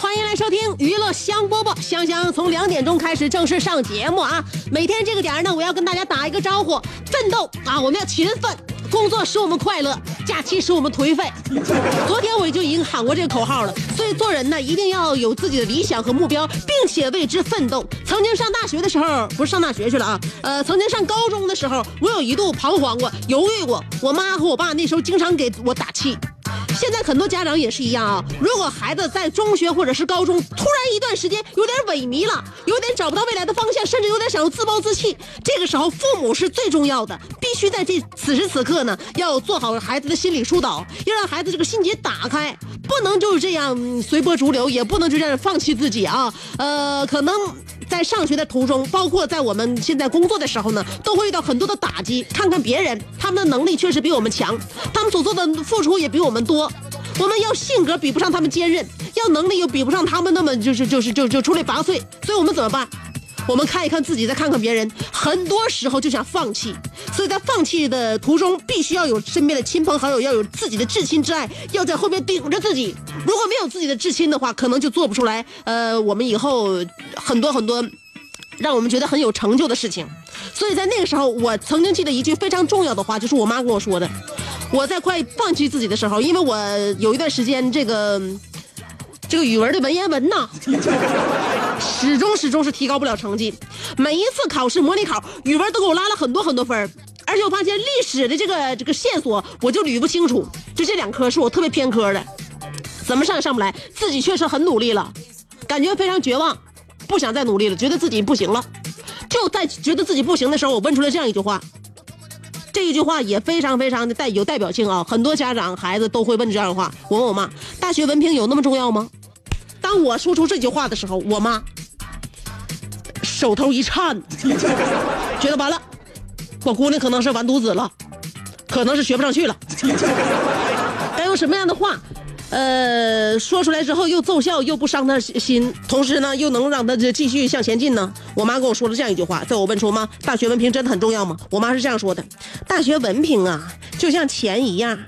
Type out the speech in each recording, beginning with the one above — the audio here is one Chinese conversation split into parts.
欢迎来收听娱乐香饽饽，香香从两点钟开始正式上节目啊！每天这个点儿呢，我要跟大家打一个招呼，奋斗啊！我们要勤奋，工作使我们快乐，假期使我们颓废。昨天我就已经喊过这个口号了，所以做人呢，一定要有自己的理想和目标，并且为之奋斗。曾经上大学的时候，不是上大学去了啊，呃，曾经上高中的时候，我有一度彷徨过，犹豫过，我妈和我爸那时候经常给我打气。现在很多家长也是一样啊。如果孩子在中学或者是高中，突然一段时间有点萎靡了，有点找不到未来的方向，甚至有点想要自暴自弃，这个时候父母是最重要的，必须在这此时此刻呢，要做好孩子的心理疏导，要让孩子这个心结打开，不能就是这样随波逐流，也不能就这样放弃自己啊。呃，可能。在上学的途中，包括在我们现在工作的时候呢，都会遇到很多的打击。看看别人，他们的能力确实比我们强，他们所做的付出也比我们多。我们要性格比不上他们坚韧，要能力又比不上他们那么就是就是就就出类拔萃。所以我们怎么办？我们看一看自己，再看看别人，很多时候就想放弃。所以在放弃的途中，必须要有身边的亲朋好友，要有自己的至亲之爱，要在后面顶着自己。如果没有自己的至亲的话，可能就做不出来。呃，我们以后很多很多。让我们觉得很有成就的事情，所以在那个时候，我曾经记得一句非常重要的话，就是我妈跟我说的。我在快放弃自己的时候，因为我有一段时间这个这个语文的文言文呐，始 终始终是提高不了成绩。每一次考试模拟考，语文都给我拉了很多很多分而且我发现历史的这个这个线索我就捋不清楚，就这两科是我特别偏科的，怎么上也上不来。自己确实很努力了，感觉非常绝望。不想再努力了，觉得自己不行了。就在觉得自己不行的时候，我问出了这样一句话。这一句话也非常非常的带有代表性啊！很多家长孩子都会问这样的话。我问我妈：“大学文凭有那么重要吗？”当我说出这句话的时候，我妈手头一颤，觉得完了，我姑娘可能是完犊子了，可能是学不上去了。该用什么样的话？呃，说出来之后又奏效，又不伤他心，同时呢又能让他继续向前进呢。我妈跟我说了这样一句话，在我问说妈，大学文凭真的很重要吗？我妈是这样说的：大学文凭啊，就像钱一样，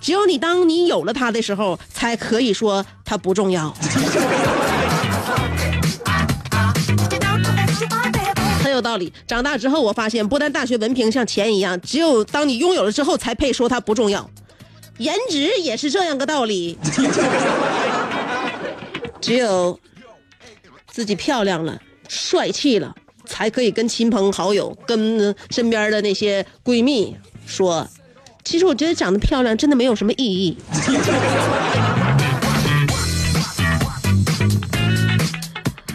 只有你当你有了它的时候，才可以说它不重要。很有道理。长大之后，我发现不但大学文凭像钱一样，只有当你拥有了之后，才配说它不重要。颜值也是这样个道理，只有自己漂亮了、帅气了，才可以跟亲朋好友、跟身边的那些闺蜜说，其实我觉得长得漂亮真的没有什么意义。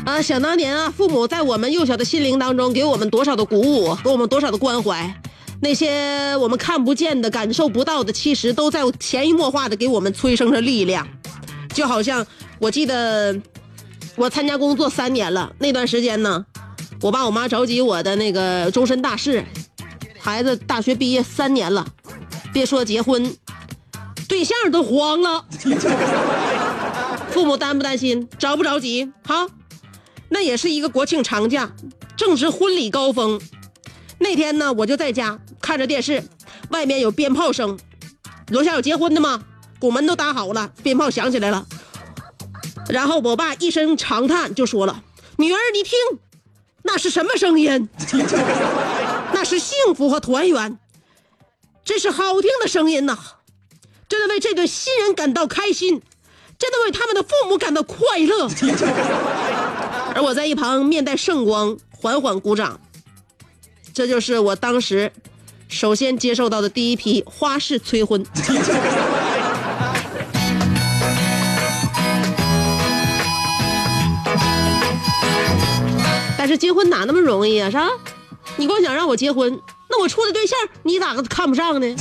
啊，想当年啊，父母在我们幼小的心灵当中给我们多少的鼓舞，给我们多少的关怀。那些我们看不见的、感受不到的，其实都在潜移默化的给我们催生着力量。就好像我记得我参加工作三年了，那段时间呢，我爸我妈着急我的那个终身大事，孩子大学毕业三年了，别说结婚，对象都黄了。父母担不担心？着不着急？哈，那也是一个国庆长假，正值婚礼高峰。那天呢，我就在家看着电视，外面有鞭炮声，楼下有结婚的吗？拱门都搭好了，鞭炮响起来了。然后我爸一声长叹就说了：“女儿，你听，那是什么声音？那是幸福和团圆，这是好听的声音呐、真的为这对新人感到开心，真的为他们的父母感到快乐。而我在一旁面带圣光，缓缓鼓掌。这就是我当时首先接受到的第一批花式催婚。但是结婚哪那么容易啊？是吧？你光想让我结婚，那我处的对象你咋个看不上呢？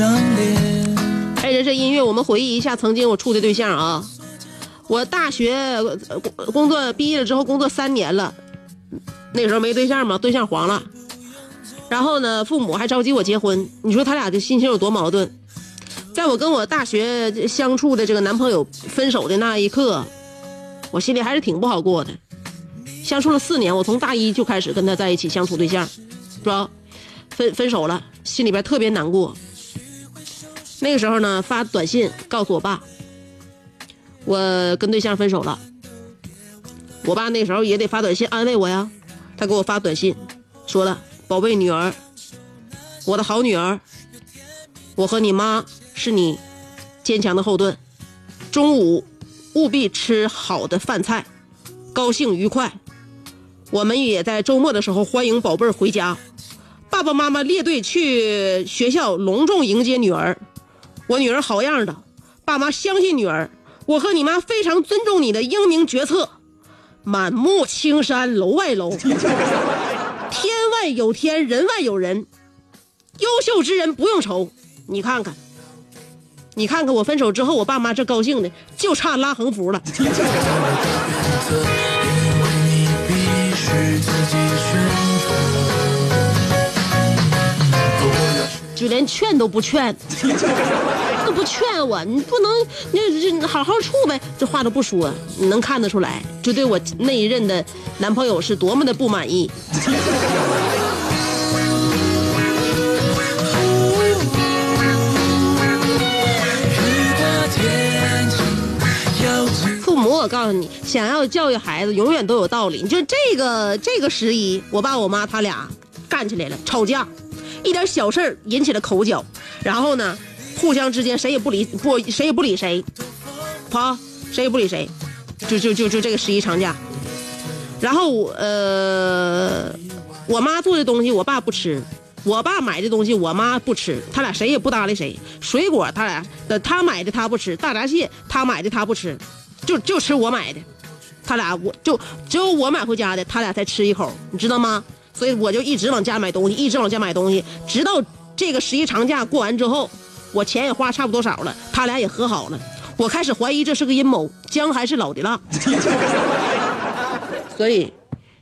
一张脸。配着这音乐，我们回忆一下曾经我处的对象啊。我大学工工作毕业了之后，工作三年了，那时候没对象嘛，对象黄了。然后呢，父母还着急我结婚，你说他俩的心情有多矛盾？在我跟我大学相处的这个男朋友分手的那一刻，我心里还是挺不好过的。相处了四年，我从大一就开始跟他在一起相处对象，是吧？分分手了，心里边特别难过。那个时候呢，发短信告诉我爸，我跟对象分手了。我爸那时候也得发短信安慰我呀，他给我发短信，说了：“宝贝女儿，我的好女儿，我和你妈是你坚强的后盾。中午务必吃好的饭菜，高兴愉快。我们也在周末的时候欢迎宝贝回家。爸爸妈妈列队去学校隆重迎接女儿。我女儿好样的，爸妈相信女儿。我和你妈非常尊重你的英明决策。满目青山楼外楼，天外有天，人外有人。优秀之人不用愁。你看看，你看看我分手之后，我爸妈这高兴的就差拉横幅了。就连劝都不劝，都不劝我，你不能，你这好好处呗，这话都不说，你能看得出来，就对我那一任的男朋友是多么的不满意。父母，我告诉你，想要教育孩子，永远都有道理。就这个这个十一，我爸我妈他俩干起来了，吵架，一点小事引起了口角，然后呢，互相之间谁也不理不谁也不理谁，好，谁也不理谁，就就就就这个十一长假，然后呃，我妈做的东西我爸不吃。我爸买的东西，我妈不吃，他俩谁也不搭理谁。水果他俩，他买的他不吃，大闸蟹他买的他不吃，就就吃我买的，他俩我就只有我买回家的，他俩才吃一口，你知道吗？所以我就一直往家买东西，一直往家买东西，直到这个十一长假过完之后，我钱也花差不多少了，他俩也和好了，我开始怀疑这是个阴谋，姜还是老的辣，所以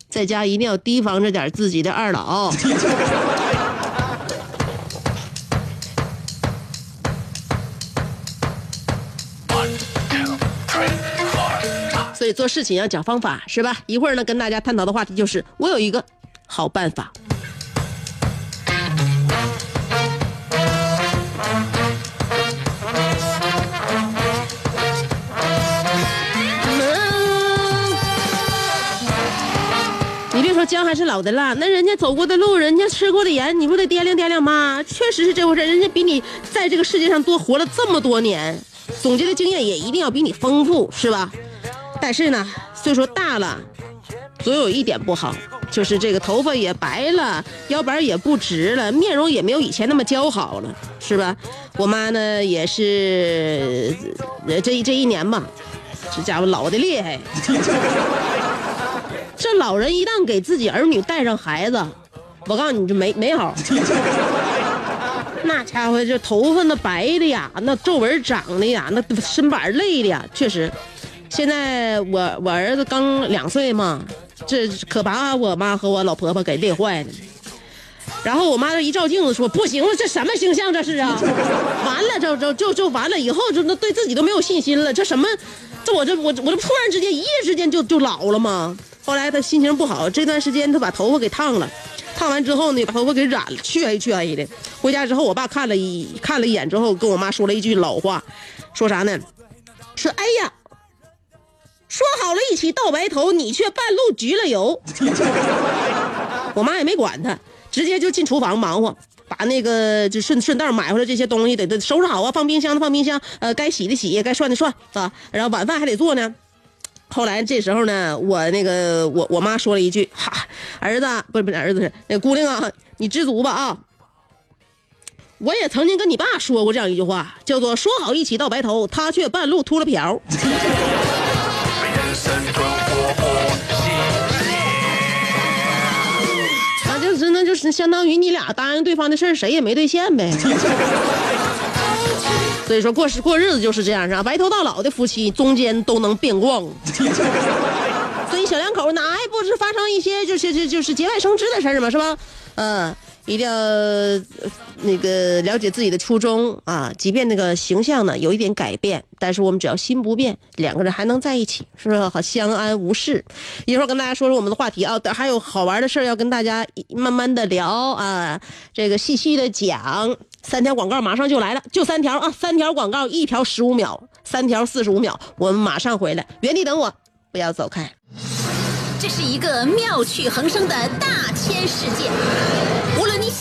在家一定要提防着点自己的二老。所以做事情要讲方法，是吧？一会儿呢，跟大家探讨的话题就是，我有一个好办法。你别说姜还是老的辣，那人家走过的路，人家吃过的盐，你不得掂量掂量吗？确实是这回事，人家比你在这个世界上多活了这么多年，总结的经验也一定要比你丰富，是吧？但是呢，岁数大了，总有一点不好，就是这个头发也白了，腰板也不直了，面容也没有以前那么姣好了，是吧？我妈呢也是，呃，这这一年吧，这家伙老的厉害。这老人一旦给自己儿女带上孩子，我告诉你，就没没好。那家伙这头发那白的呀，那皱纹长的呀，那身板累的呀，确实。现在我我儿子刚两岁嘛，这可把我妈和我老婆婆给累坏了。然后我妈这一照镜子说：“不行了，这什么形象这是啊？完了，这这就就完了，以后就那对自己都没有信心了。这什么？这我这我我这突然之间一夜之间就就老了吗？”后来她心情不好，这段时间她把头发给烫了，烫完之后呢，把头发给染了，黢黑黢黑的。回家之后，我爸看了一看了一眼之后，跟我妈说了一句老话，说啥呢？说哎呀，说好了一起到白头，你却半路焗了油。我妈也没管他，直接就进厨房忙活，把那个就顺顺道买回来这些东西得得收拾好啊，放冰箱的放冰箱，呃，该洗的洗，该涮的涮啊，然后晚饭还得做呢。后来这时候呢，我那个我我妈说了一句：“哈，儿子不是不是儿子是那姑娘啊，你知足吧啊。”我也曾经跟你爸说过这样一句话，叫做“说好一起到白头，他却半路秃了瓢。”那就是相当于你俩答应对方的事儿，谁也没兑现呗。所以说过是过日子就是这样，是吧？白头到老的夫妻中间都能变卦。所以小两口哪也不是发生一些就是就就是节外生枝的事儿嘛，是吧？嗯，一定要那个了解自己的初衷啊，即便那个形象呢有一点改变，但是我们只要心不变，两个人还能在一起，是不是好相安无事？一会儿跟大家说说我们的话题啊，等还有好玩的事儿要跟大家慢慢的聊啊，这个细细的讲。三条广告马上就来了，就三条啊，三条广告，一条十五秒，三条四十五秒，我们马上回来，原地等我，不要走开。这是一个妙趣横生的大千世界。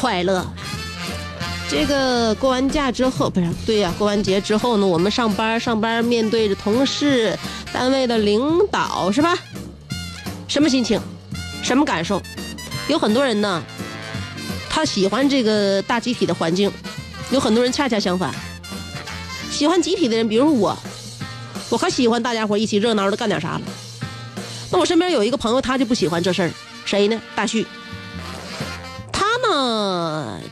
快乐。这个过完假之后，不是对呀、过完节之后呢，我们上班上班，面对着同事、单位的领导，是吧？什么心情？什么感受？有很多人呢，他喜欢这个大集体的环境，有很多人恰恰相反，喜欢集体的人，比如我，我可喜欢大家伙一起热闹的干点啥了。那我身边有一个朋友，他就不喜欢这事儿，谁呢？大旭。嗯，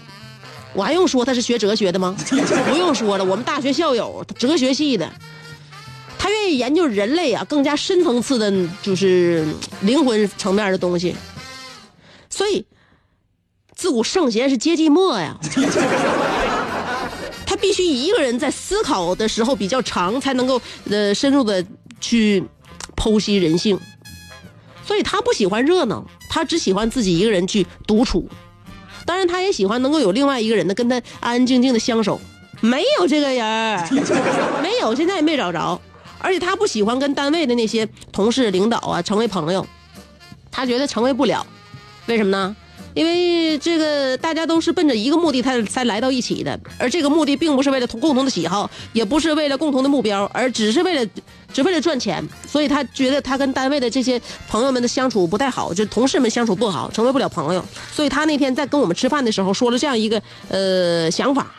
我还用说他是学哲学的吗？不用说了，我们大学校友，哲学系的。他愿意研究人类啊，更加深层次的，就是灵魂层面的东西。所以，自古圣贤是皆寂寞呀。他必须一个人在思考的时候比较长，才能够呃深入的去剖析人性。所以他不喜欢热闹，他只喜欢自己一个人去独处。当然，他也喜欢能够有另外一个人的，跟他安安静静的相守。没有这个人，没有，现在也没找着。而且他不喜欢跟单位的那些同事、领导啊成为朋友，他觉得成为不了。为什么呢？因为这个大家都是奔着一个目的才才来到一起的，而这个目的并不是为了同共同的喜好，也不是为了共同的目标，而只是为了只为了赚钱。所以他觉得他跟单位的这些朋友们的相处不太好，就同事们相处不好，成为不了朋友。所以他那天在跟我们吃饭的时候说了这样一个呃想法，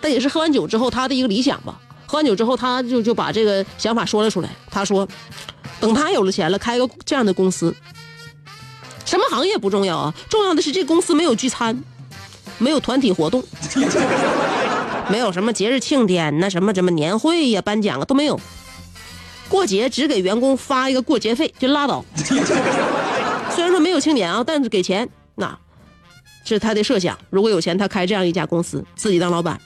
但也是喝完酒之后他的一个理想吧。喝完酒之后，他就就把这个想法说了出来。他说，等他有了钱了，开个这样的公司。什么行业不重要啊，重要的是这公司没有聚餐，没有团体活动，没有什么节日庆典呐，什么什么年会呀、颁奖啊都没有。过节只给员工发一个过节费就拉倒。虽然说没有庆典啊，但是给钱，那这是他的设想。如果有钱，他开这样一家公司，自己当老板。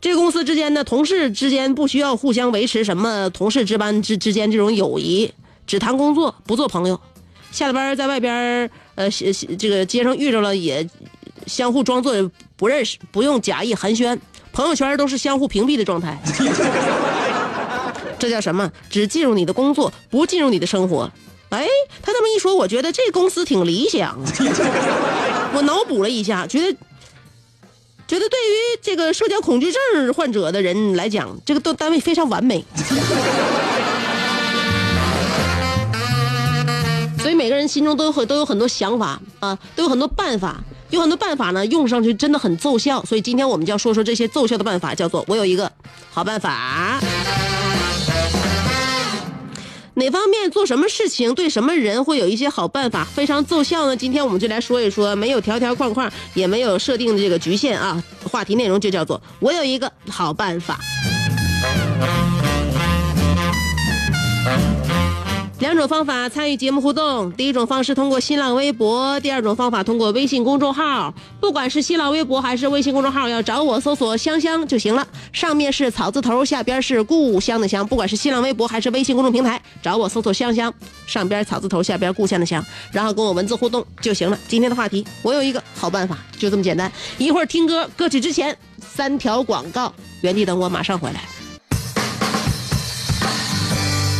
这公司之间呢，同事之间不需要互相维持什么同事之班之之间这种友谊，只谈工作，不做朋友。下了班在外边呃，这个街上遇着了也相互装作不认识，不用假意寒暄，朋友圈都是相互屏蔽的状态。这叫什么？只进入你的工作，不进入你的生活。哎，他这么一说，我觉得这公司挺理想。我脑补了一下，觉得觉得对于这个社交恐惧症患者的人来讲，这个都单位非常完美。每个人心中都有都有很多想法啊，都有很多办法，有很多办法呢，用上去真的很奏效。所以今天我们就要说说这些奏效的办法，叫做我有一个好办法。哪方面做什么事情，对什么人会有一些好办法，非常奏效呢？今天我们就来说一说，没有条条框框，也没有设定的这个局限啊。话题内容就叫做我有一个好办法。两种方法参与节目互动，第一种方式通过新浪微博，第二种方法通过微信公众号。不管是新浪微博还是微信公众号，要找我搜索“香香”就行了。上面是草字头，下边是故乡的乡。不管是新浪微博还是微信公众平台，找我搜索“香香”，上边草字头，下边故乡的乡，然后跟我文字互动就行了。今天的话题，我有一个好办法，就这么简单。一会儿听歌，歌曲之前三条广告，原地等我，马上回来。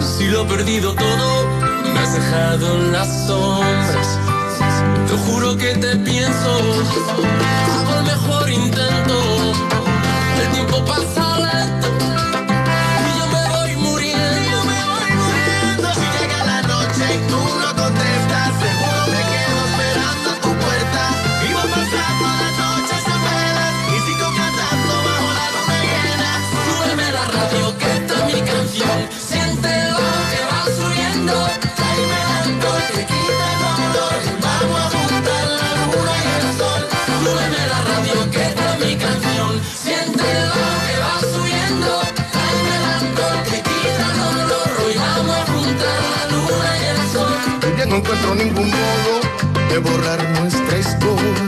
Si lo he perdido todo, me has dejado en las sombras. Te juro que te pienso, hago el mejor intento. El tiempo pasa lento encuentro ningún modo de borrar nuestra historia.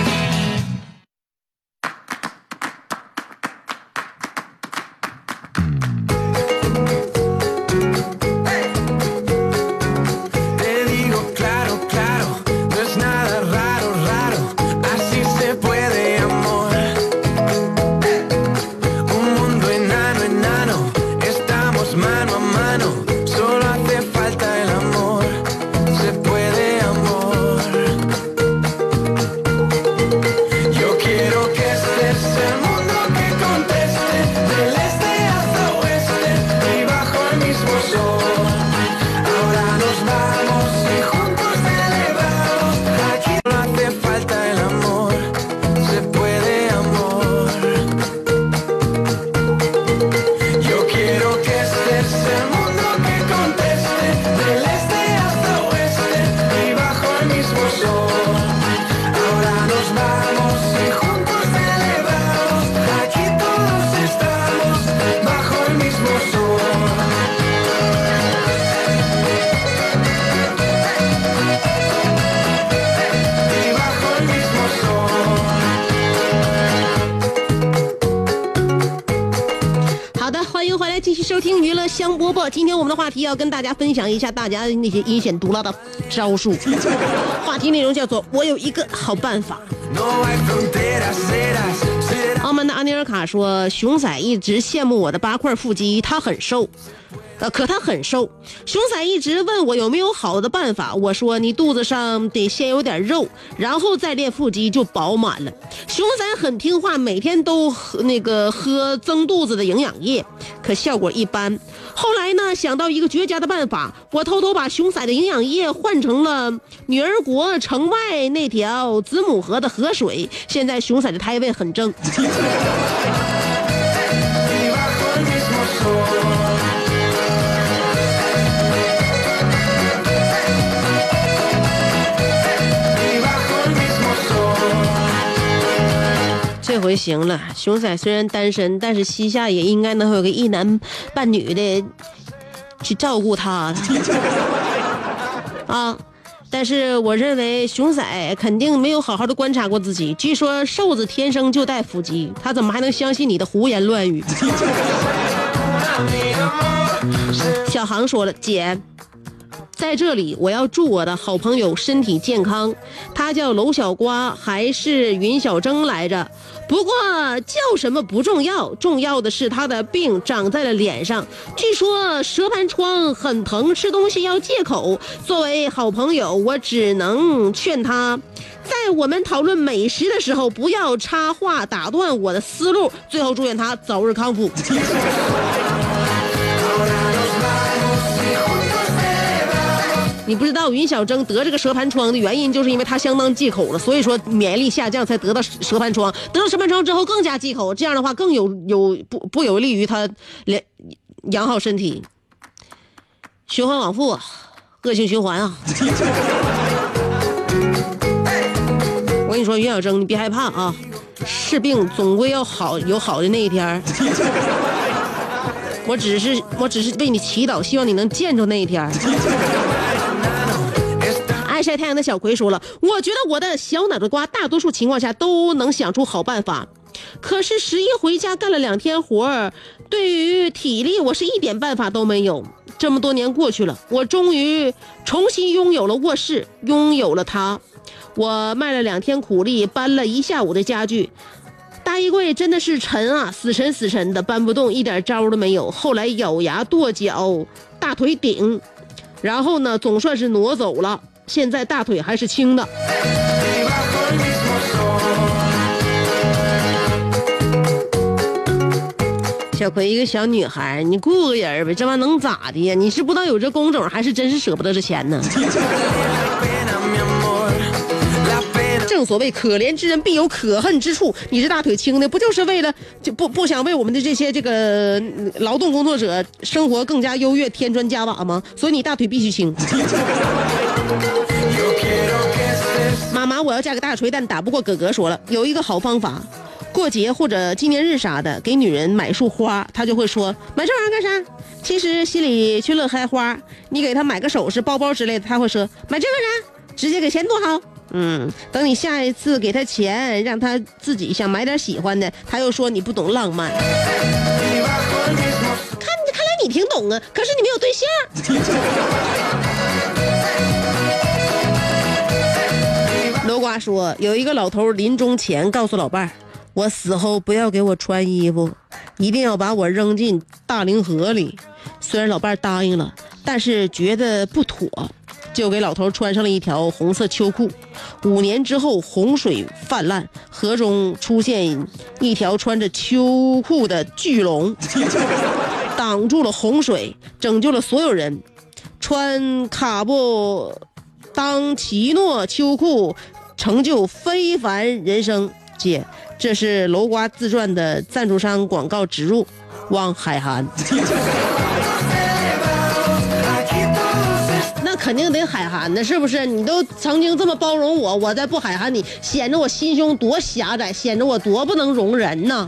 听娱乐香饽饽。今天我们的话题要跟大家分享一下大家那些阴险毒辣的招数。话题内容叫做“我有一个好办法”。澳门的阿尼尔卡说：“熊仔一直羡慕我的八块腹肌，他很瘦。”呃，可他很瘦。熊仔一直问我有没有好的办法，我说你肚子上得先有点肉，然后再练腹肌就饱满了。熊仔很听话，每天都喝那个喝增肚子的营养液，可效果一般。后来呢，想到一个绝佳的办法，我偷偷把熊仔的营养液换成了女儿国城外那条子母河的河水，现在熊仔的胎位很正。回行了，熊仔虽然单身，但是膝下也应该能有个一男半女的去照顾他 啊。但是我认为熊仔肯定没有好好的观察过自己。据说瘦子天生就带腹肌，他怎么还能相信你的胡言乱语？小航说了，姐。在这里，我要祝我的好朋友身体健康。他叫娄小瓜，还是云小征来着？不过叫什么不重要，重要的是他的病长在了脸上。据说蛇盘疮很疼，吃东西要戒口。作为好朋友，我只能劝他，在我们讨论美食的时候，不要插话打断我的思路。最后祝愿他早日康复。你不知道云小征得这个蛇盘疮的原因，就是因为他相当忌口了，所以说免疫力下降才得到蛇盘疮。得到蛇盘疮之后更加忌口，这样的话更有有不不有利于他连养好身体，循环往复，恶性循环啊。我跟你说，云小征，你别害怕啊，是病总归要好，有好的那一天。我只是我只是为你祈祷，希望你能见着那一天。晒太阳的小葵说了：“我觉得我的小脑袋瓜大多数情况下都能想出好办法，可是十一回家干了两天活儿，对于体力我是一点办法都没有。这么多年过去了，我终于重新拥有了卧室，拥有了它。我卖了两天苦力，搬了一下午的家具。”大衣柜真的是沉啊，死沉死沉的，搬不动，一点招都没有。后来咬牙跺脚，大腿顶，然后呢，总算是挪走了。现在大腿还是青的。小葵，一个小女孩，你雇个人呗，这玩意能咋的呀？你是不知道有这工种，还是真是舍不得这钱呢？正所谓可怜之人必有可恨之处，你这大腿青的，不就是为了就不不想为我们的这些这个劳动工作者生活更加优越添砖加瓦吗？所以你大腿必须青。妈妈，我要嫁个大锤，但打不过哥哥。说了，有一个好方法，过节或者纪念日啥的，给女人买束花，她就会说买这玩意儿干啥？其实心里却乐开花。你给她买个首饰、包包之类的，她会说买这干啥？直接给钱多好。嗯，等你下一次给她钱，让她自己想买点喜欢的，她又说你不懂浪漫。看，看来你挺懂啊，可是你没有对象。他说，有一个老头临终前告诉老伴儿：“我死后不要给我穿衣服，一定要把我扔进大凌河里。”虽然老伴儿答应了，但是觉得不妥，就给老头穿上了一条红色秋裤。五年之后，洪水泛滥，河中出现一条穿着秋裤的巨龙，挡住了洪水，拯救了所有人。穿卡布当奇诺秋裤，成就非凡人生。姐，这是楼瓜自传的赞助商广告植入，望海涵。那肯定得海涵呢，是不是？你都曾经这么包容我，我再不海涵你，显得我心胸多狭窄，显得我多不能容人呢。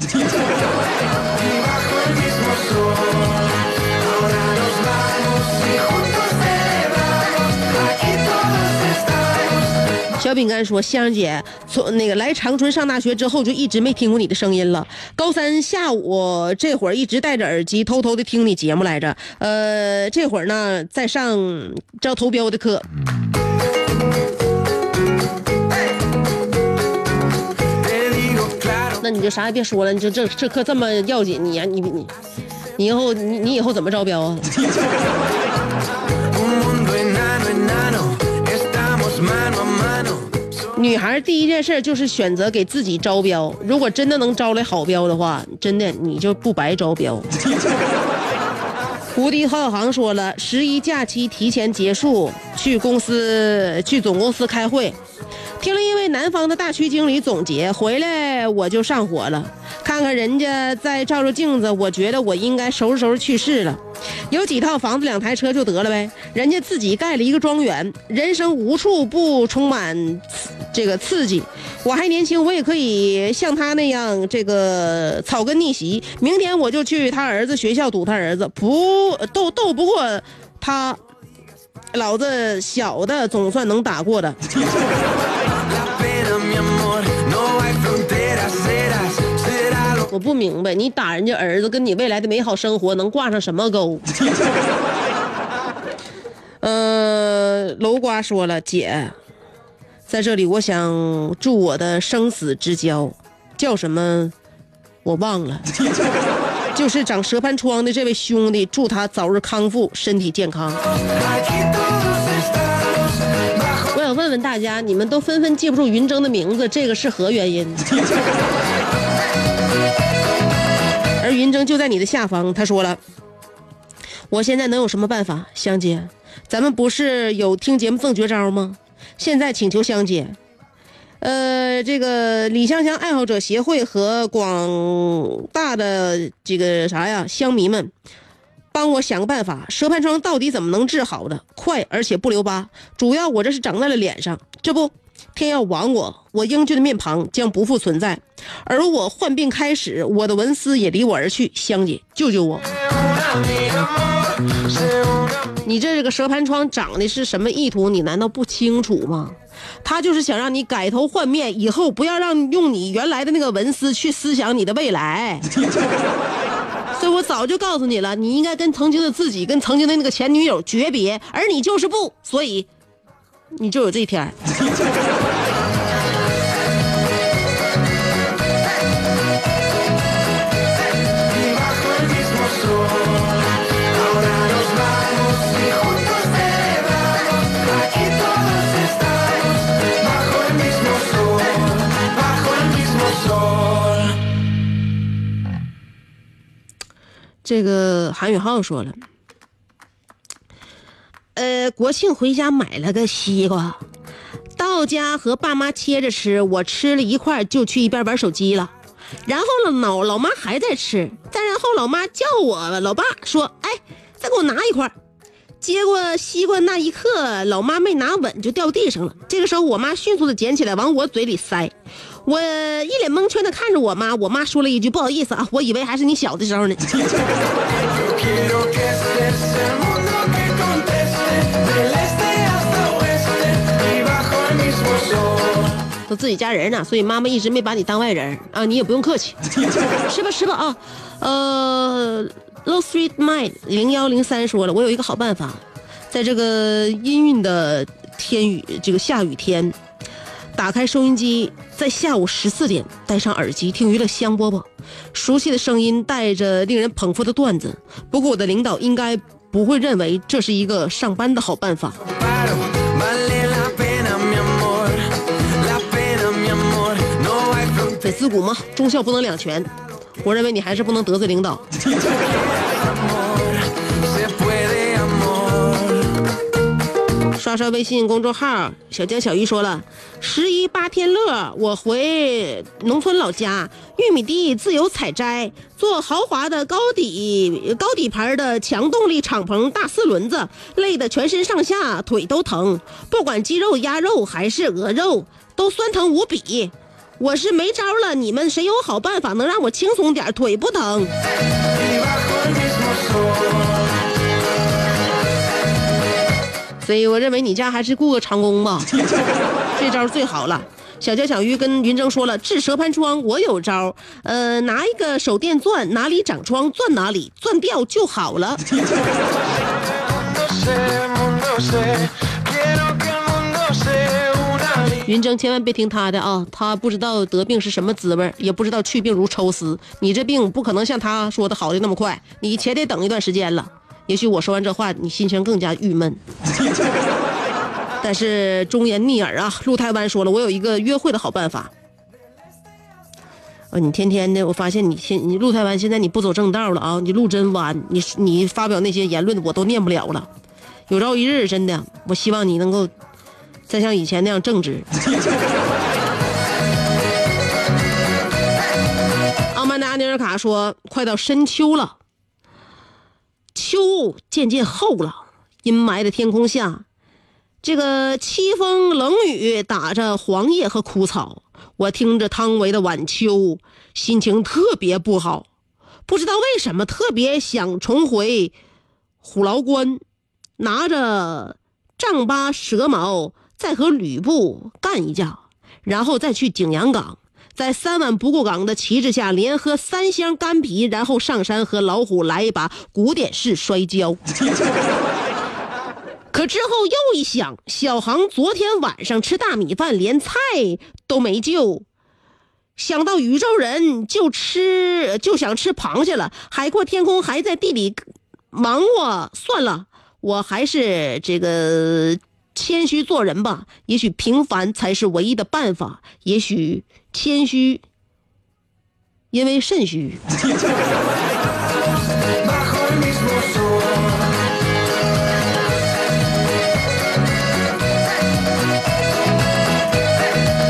小饼干说：“香儿姐，从那个来长春上大学之后，就一直没听过你的声音了。高三下午这会儿一直戴着耳机，偷偷的听你节目来着。呃，这会儿呢在上招投标的课。那你就啥也别说了，你就这这课这么要紧，你呀你你你以后你你以后怎么招标啊？” 女孩第一件事就是选择给自己招标，如果真的能招来好标的话，真的你就不白招标。无敌郝小航说了，十一假期提前结束，去公司去总公司开会，听了一位南方的大区经理总结，回来我就上火了。看看人家再照照镜子，我觉得我应该收拾收拾去世了。有几套房子、两台车就得了呗。人家自己盖了一个庄园，人生无处不充满这个刺激。我还年轻，我也可以像他那样这个草根逆袭。明天我就去他儿子学校堵他儿子，不斗斗不过他，老子小的总算能打过的。我不明白，你打人家儿子跟你未来的美好生活能挂上什么钩？呃，楼瓜说了，姐，在这里我想祝我的生死之交，叫什么？我忘了，就是长蛇盘疮的这位兄弟，祝他早日康复，身体健康。我想问问大家，你们都纷纷记不住云峥的名字，这个是何原因？而云峥就在你的下方，他说了：“我现在能有什么办法？香姐，咱们不是有听节目赠绝招吗？现在请求香姐，呃，这个李香香爱好者协会和广大的这个啥呀乡迷们，帮我想个办法，蛇盘疮到底怎么能治好的？快而且不留疤，主要我这是长在了脸上，这不，天要亡我，我英俊的面庞将不复存在，而我患病开始，我的文思也离我而去。香姐，救救我！你这个蛇盘疮长的是什么意图？你难道不清楚吗？他就是想让你改头换面，以后不要让用你原来的那个文思去思想你的未来。所以我早就告诉你了，你应该跟曾经的自己，跟曾经的那个前女友诀别，而你就是不，所以你就有这一天这个韩宇浩说了，呃，国庆回家买了个西瓜，到家和爸妈切着吃，我吃了一块就去一边玩手机了。然后呢，老老妈还在吃，再然后老妈叫我老爸说：“哎，再给我拿一块。”接过西瓜那一刻，老妈没拿稳就掉地上了。这个时候，我妈迅速的捡起来往我嘴里塞。我一脸蒙圈的看着我妈，我妈说了一句：“不好意思啊，我以为还是你小的时候呢。”都自己家人呢，所以妈妈一直没把你当外人啊，你也不用客气，吃吧吃吧啊。呃，Low Street Mind 零幺零三说了，我有一个好办法，在这个阴郁的天雨这个下雨天，打开收音机，在下午十四点戴上耳机听娱乐香饽饽，熟悉的声音带着令人捧腹的段子。不过我的领导应该不会认为这是一个上班的好办法。粉丝股吗，忠孝不能两全。我认为你还是不能得罪领导。刷刷微信公众号，小江小鱼说了，十一八天乐，我回农村老家，玉米地自由采摘，坐豪华的高底高底盘的强动力敞篷大四轮子，累得全身上下腿都疼，不管鸡肉、鸭肉还是鹅肉，都酸疼无比。我是没招了，你们谁有好办法能让我轻松点，腿不疼所以我认为你家还是雇个长工吧，这招最好了。小江小鱼跟云峥说了，治蛇盘疮我有招，呃，拿一个手电钻，哪里长疮钻哪里，钻掉就好了。云峥千万别听他的啊，他不知道得病是什么滋味，也不知道去病如抽丝。你这病不可能像他说的好的那么快，你且得等一段时间了。也许我说完这话，你心情更加郁闷。但是忠言逆耳啊，陆台湾说了，我有一个约会的好办法。呃，你天天的，我发现你现你陆台湾现在你不走正道了啊，你路真弯，你你发表那些言论我都念不了了。有朝一日，真的，我希望你能够再像以前那样正直。奥曼达尼尔卡说：“快到深秋了，秋渐渐厚了，阴霾的天空下，这个凄风冷雨打着黄叶和枯草，我听着汤唯的《晚秋》，心情特别不好，不知道为什么特别想重回虎牢关，拿着丈八蛇矛再和吕布干一架，然后再去景阳岗。”在三碗不过岗的旗帜下，连喝三箱干啤，然后上山和老虎来一把古典式摔跤。可之后又一想，小航昨天晚上吃大米饭，连菜都没救。想到宇宙人就吃就想吃螃蟹了，海阔天空还在地里忙活，算了，我还是这个谦虚做人吧。也许平凡才是唯一的办法，也许谦虚，因为肾虚。Bajo el mismo sol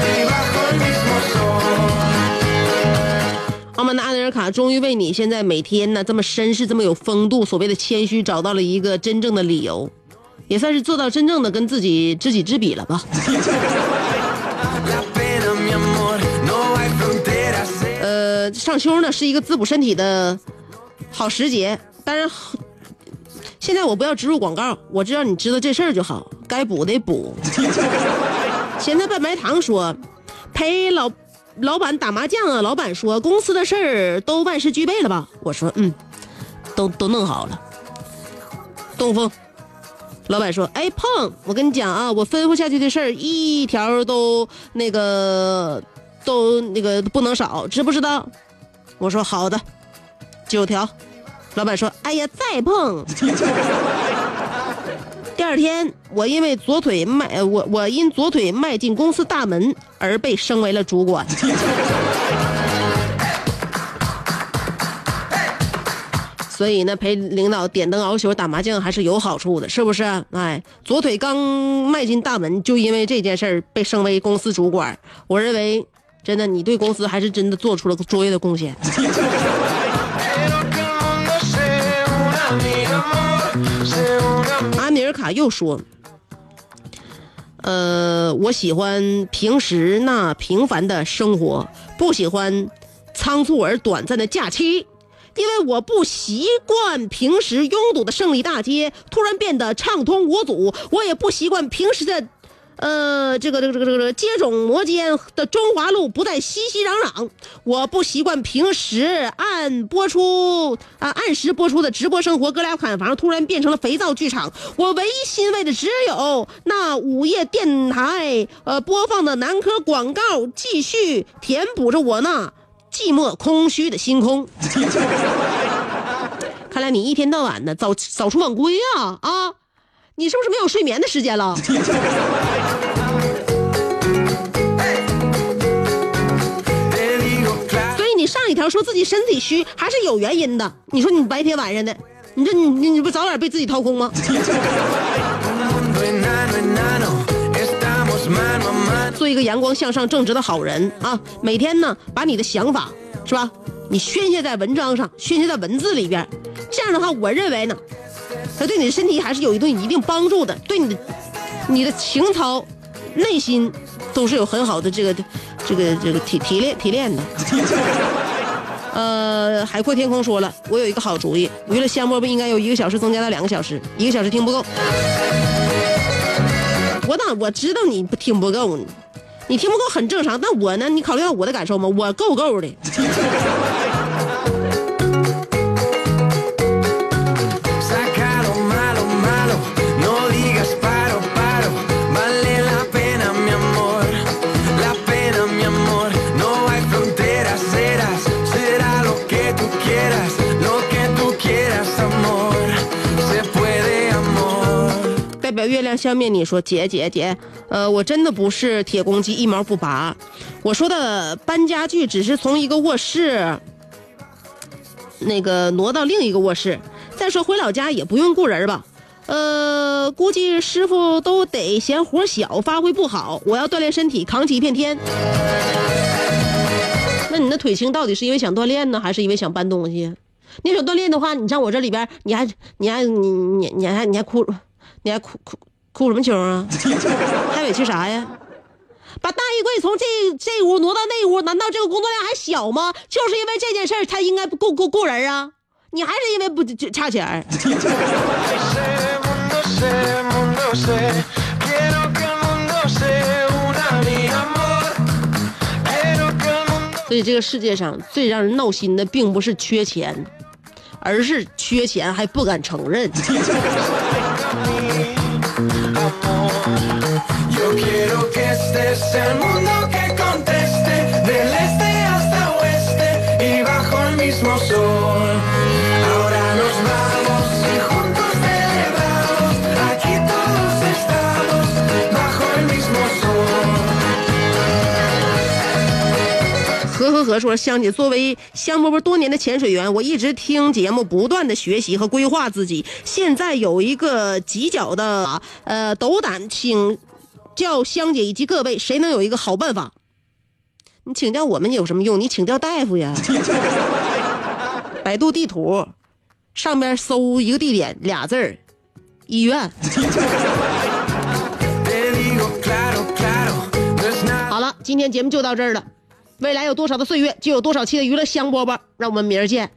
Y bajo el mismo sol 奥曼达阿德尔卡终于为你现在每天呢这么绅士、这么有风度，所谓的谦虚，找到了一个真正的理由，也算是做到真正的跟自己知己知彼了吧。呃，上秋呢是一个滋补身体的好时节，当然，现在我不要植入广告，我只要你知道这事儿就好，该补得补。咸菜拌白糖说，陪老老板打麻将啊，老板说公司的事儿都万事俱备了吧？我说嗯，都都弄好了。东风，老板说：“哎，碰，我跟你讲啊，我吩咐下去的事儿一条都那个都那个不能少，知不知道？”我说：“好的，九条。”老板说：“哎呀，再碰。”第二天，我因为左腿迈，我我因左腿迈进公司大门而被升为了主管。所以呢，陪领导点灯熬宿、打麻将还是有好处的，是不是？哎，左腿刚迈进大门，就因为这件事儿被升为公司主管。我认为，真的，你对公司还是真的做出了卓越的贡献。阿米尔卡又说：“呃，我喜欢平时那平凡的生活，不喜欢仓促而短暂的假期，因为我不习惯平时拥堵的胜利大街突然变得畅通无阻，我也不习惯平时的。”呃，这个这个这个这个接踵摩肩的中华路不再熙熙攘攘，我不习惯平时按播出啊按时播出的直播生活哥俩砍房突然变成了肥皂剧场。我唯一欣慰的只有那午夜电台呃播放的男科广告，继续填补着我那寂寞空虚的星空。看来你一天到晚的早早出晚归啊啊！你是不是没有睡眠的时间了？所以你上一条说自己身体虚，还是有原因的。你说你白天晚上的，你这你你你不早点被自己掏空吗？做一个阳光向上、正直的好人啊！每天呢，把你的想法是吧，你宣泄在文章上，宣泄在文字里边。这样的话，我认为呢，它对你的身体还是有一定一定帮助的，对你的你的情操、内心都是有很好的这个这个这个提提炼提炼的。呃，海阔天空说了，我有一个好主意，娱乐香饽不应该有一个小时增加到两个小时，一个小时听不够。我当我知道你不听不够，你听不够很正常，但我呢，你考虑到我的感受吗？我够够的。月亮消灭你说姐姐姐，呃，我真的不是铁公鸡一毛不拔，我说的搬家具只是从一个卧室，那个挪到另一个卧室。再说回老家也不用雇人吧，呃，估计师傅都得嫌活小，发挥不好。我要锻炼身体，扛起一片天。那你那腿轻到底是因为想锻炼呢，还是因为想搬东西？你想锻炼的话，你上我这里边，你还你还你你你还你还哭，你还哭哭哭什么穷啊？还委屈啥呀？把大衣柜从这这屋挪到那屋，难道这个工作量还小吗？就是因为这件事儿，他应该雇雇雇人啊！你还是因为不就差钱儿.所以这个世界上最让人闹心的，并不是缺钱，而是缺钱还不敢承认。Yo quiero que este sea el mundo que conteste del este hasta oeste y bajo el mismo sol. 和和和说，香姐作为香饽饽多年的潜水员，我一直听节目，不断的学习和规划自己。现在有一个犄角的呃斗胆，请教香姐以及各位，谁能有一个好办法？你请教我们有什么用？你请教大夫呀。百度地图上边搜一个地点，俩字儿，医院。好了，今天节目就到这儿了。未来有多少的岁月，就有多少期的娱乐香饽饽。让我们明儿见。